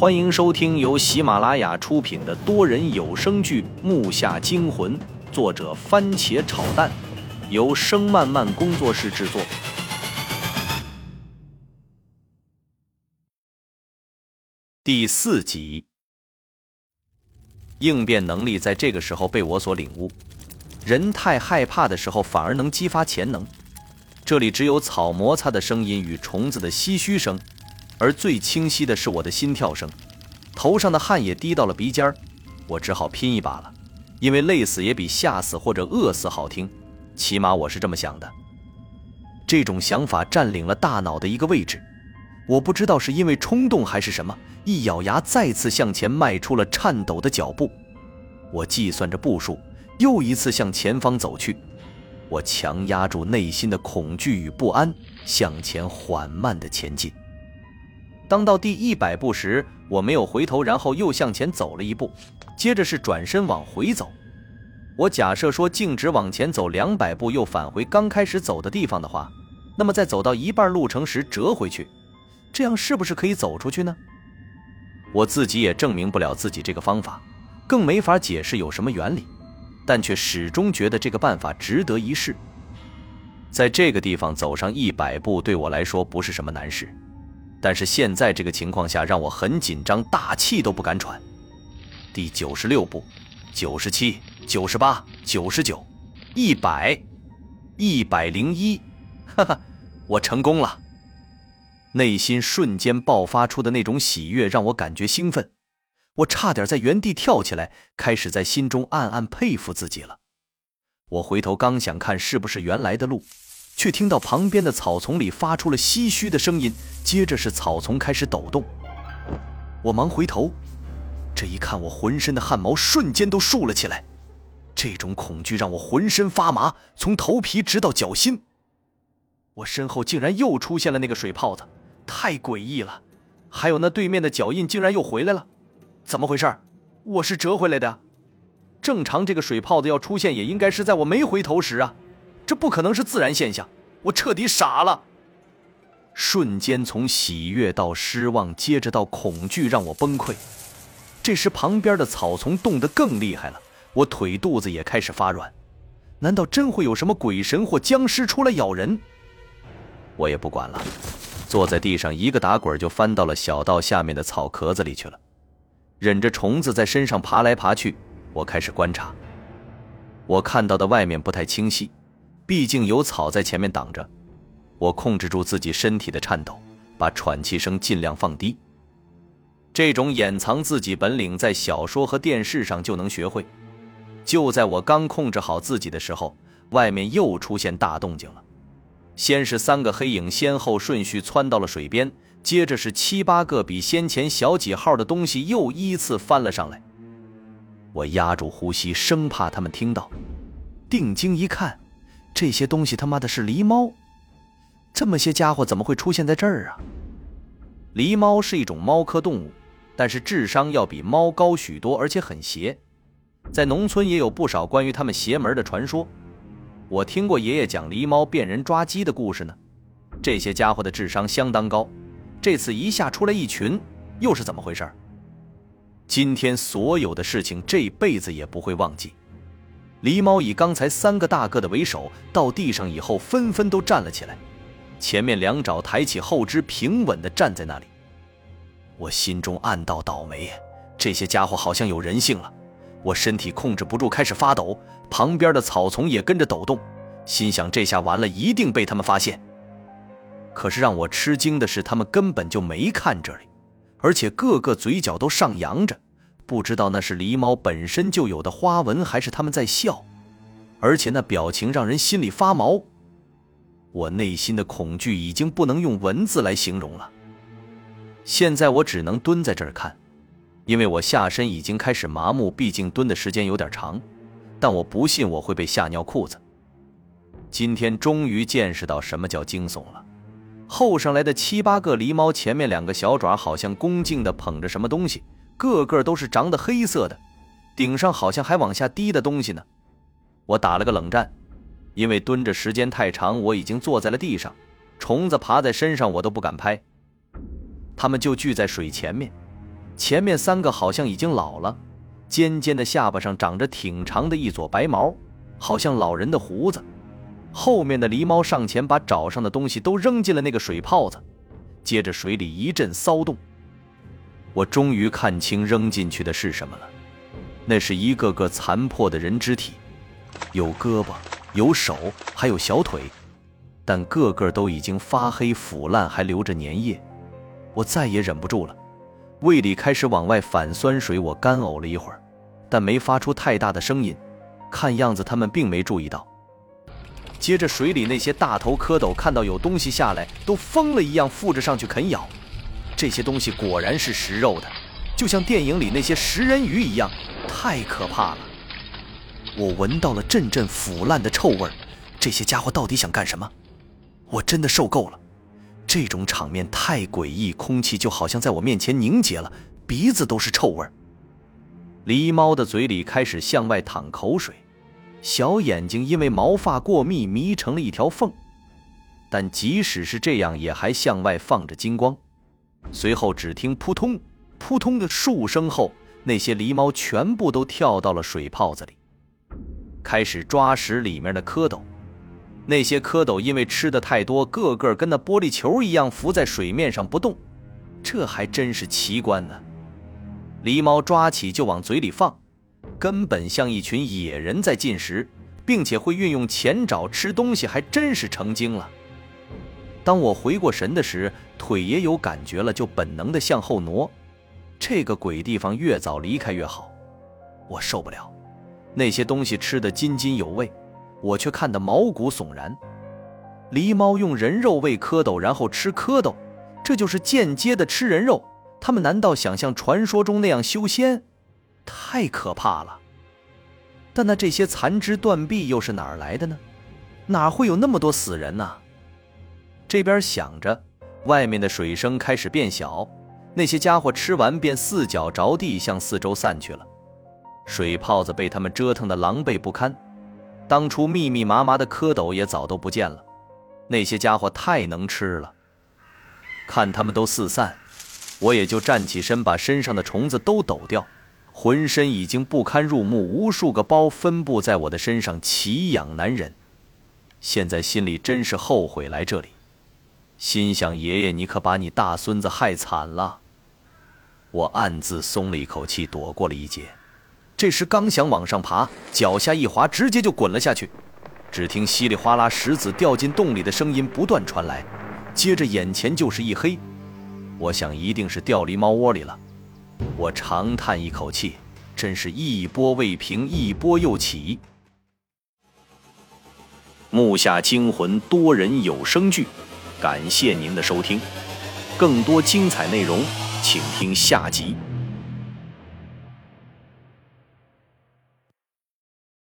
欢迎收听由喜马拉雅出品的多人有声剧《木下惊魂》，作者番茄炒蛋，由声漫漫工作室制作。第四集，应变能力在这个时候被我所领悟。人太害怕的时候，反而能激发潜能。这里只有草摩擦的声音与虫子的唏嘘声。而最清晰的是我的心跳声，头上的汗也滴到了鼻尖儿，我只好拼一把了，因为累死也比吓死或者饿死好听，起码我是这么想的。这种想法占领了大脑的一个位置，我不知道是因为冲动还是什么，一咬牙再次向前迈出了颤抖的脚步。我计算着步数，又一次向前方走去，我强压住内心的恐惧与不安，向前缓慢地前进。当到第一百步时，我没有回头，然后又向前走了一步，接着是转身往回走。我假设说径直往前走两百步，又返回刚开始走的地方的话，那么在走到一半路程时折回去，这样是不是可以走出去呢？我自己也证明不了自己这个方法，更没法解释有什么原理，但却始终觉得这个办法值得一试。在这个地方走上一百步，对我来说不是什么难事。但是现在这个情况下让我很紧张，大气都不敢喘。第九十六步，九十七，九十八，九十九，一百，一百零一，哈哈，我成功了！内心瞬间爆发出的那种喜悦让我感觉兴奋，我差点在原地跳起来，开始在心中暗暗佩服自己了。我回头刚想看是不是原来的路。却听到旁边的草丛里发出了唏嘘的声音，接着是草丛开始抖动。我忙回头，这一看，我浑身的汗毛瞬间都竖了起来。这种恐惧让我浑身发麻，从头皮直到脚心。我身后竟然又出现了那个水泡子，太诡异了！还有那对面的脚印竟然又回来了，怎么回事？我是折回来的。正常，这个水泡子要出现，也应该是在我没回头时啊。这不可能是自然现象，我彻底傻了。瞬间从喜悦到失望，接着到恐惧，让我崩溃。这时旁边的草丛动得更厉害了，我腿肚子也开始发软。难道真会有什么鬼神或僵尸出来咬人？我也不管了，坐在地上一个打滚就翻到了小道下面的草壳子里去了，忍着虫子在身上爬来爬去。我开始观察，我看到的外面不太清晰。毕竟有草在前面挡着，我控制住自己身体的颤抖，把喘气声尽量放低。这种掩藏自己本领，在小说和电视上就能学会。就在我刚控制好自己的时候，外面又出现大动静了。先是三个黑影先后顺序窜到了水边，接着是七八个比先前小几号的东西又依次翻了上来。我压住呼吸，生怕他们听到。定睛一看。这些东西他妈的是狸猫，这么些家伙怎么会出现在这儿啊？狸猫是一种猫科动物，但是智商要比猫高许多，而且很邪。在农村也有不少关于他们邪门的传说。我听过爷爷讲狸猫变人抓鸡的故事呢。这些家伙的智商相当高，这次一下出来一群，又是怎么回事？今天所有的事情，这辈子也不会忘记。狸猫以刚才三个大个的为首，到地上以后纷纷都站了起来，前面两爪抬起后肢，平稳地站在那里。我心中暗道倒霉，这些家伙好像有人性了。我身体控制不住开始发抖，旁边的草丛也跟着抖动，心想这下完了，一定被他们发现。可是让我吃惊的是，他们根本就没看这里，而且个个嘴角都上扬着。不知道那是狸猫本身就有的花纹，还是他们在笑，而且那表情让人心里发毛。我内心的恐惧已经不能用文字来形容了。现在我只能蹲在这儿看，因为我下身已经开始麻木，毕竟蹲的时间有点长。但我不信我会被吓尿裤子。今天终于见识到什么叫惊悚了。后上来的七八个狸猫，前面两个小爪好像恭敬地捧着什么东西。个个都是长得黑色的，顶上好像还往下滴的东西呢。我打了个冷战，因为蹲着时间太长，我已经坐在了地上，虫子爬在身上我都不敢拍。他们就聚在水前面，前面三个好像已经老了，尖尖的下巴上长着挺长的一撮白毛，好像老人的胡子。后面的狸猫上前把爪上的东西都扔进了那个水泡子，接着水里一阵骚动。我终于看清扔进去的是什么了，那是一个个残破的人肢体，有胳膊，有手，还有小腿，但个个都已经发黑腐烂，还留着粘液。我再也忍不住了，胃里开始往外反酸水。我干呕了一会儿，但没发出太大的声音，看样子他们并没注意到。接着，水里那些大头蝌蚪看到有东西下来，都疯了一样附着上去啃咬。这些东西果然是食肉的，就像电影里那些食人鱼一样，太可怕了。我闻到了阵阵腐烂的臭味儿这些家伙到底想干什么？我真的受够了，这种场面太诡异，空气就好像在我面前凝结了，鼻子都是臭味狸猫的嘴里开始向外淌口水。小眼睛因为毛发过密眯成了一条缝，但即使是这样，也还向外放着金光。随后，只听扑通扑通的数声后，那些狸猫全部都跳到了水泡子里，开始抓食里面的蝌蚪。那些蝌蚪因为吃的太多，个个跟那玻璃球一样浮在水面上不动，这还真是奇观呢。狸猫抓起就往嘴里放。根本像一群野人在进食，并且会运用前爪吃东西，还真是成精了。当我回过神的时，腿也有感觉了，就本能的向后挪。这个鬼地方越早离开越好，我受不了。那些东西吃得津津有味，我却看得毛骨悚然。狸猫用人肉喂蝌蚪，然后吃蝌蚪，这就是间接的吃人肉。他们难道想像传说中那样修仙？太可怕了！但那这些残肢断臂又是哪儿来的呢？哪会有那么多死人呢？这边想着，外面的水声开始变小，那些家伙吃完便四脚着地向四周散去了。水泡子被他们折腾得狼狈不堪，当初密密麻麻的蝌蚪也早都不见了。那些家伙太能吃了，看他们都四散，我也就站起身，把身上的虫子都抖掉。浑身已经不堪入目，无数个包分布在我的身上，奇痒难忍。现在心里真是后悔来这里，心想爷爷，你可把你大孙子害惨了。我暗自松了一口气，躲过了一劫。这时刚想往上爬，脚下一滑，直接就滚了下去。只听稀里哗啦石子掉进洞里的声音不断传来，接着眼前就是一黑。我想一定是掉狸猫窝里了。我长叹一口气，真是一波未平，一波又起。木下惊魂多人有声剧，感谢您的收听，更多精彩内容，请听下集。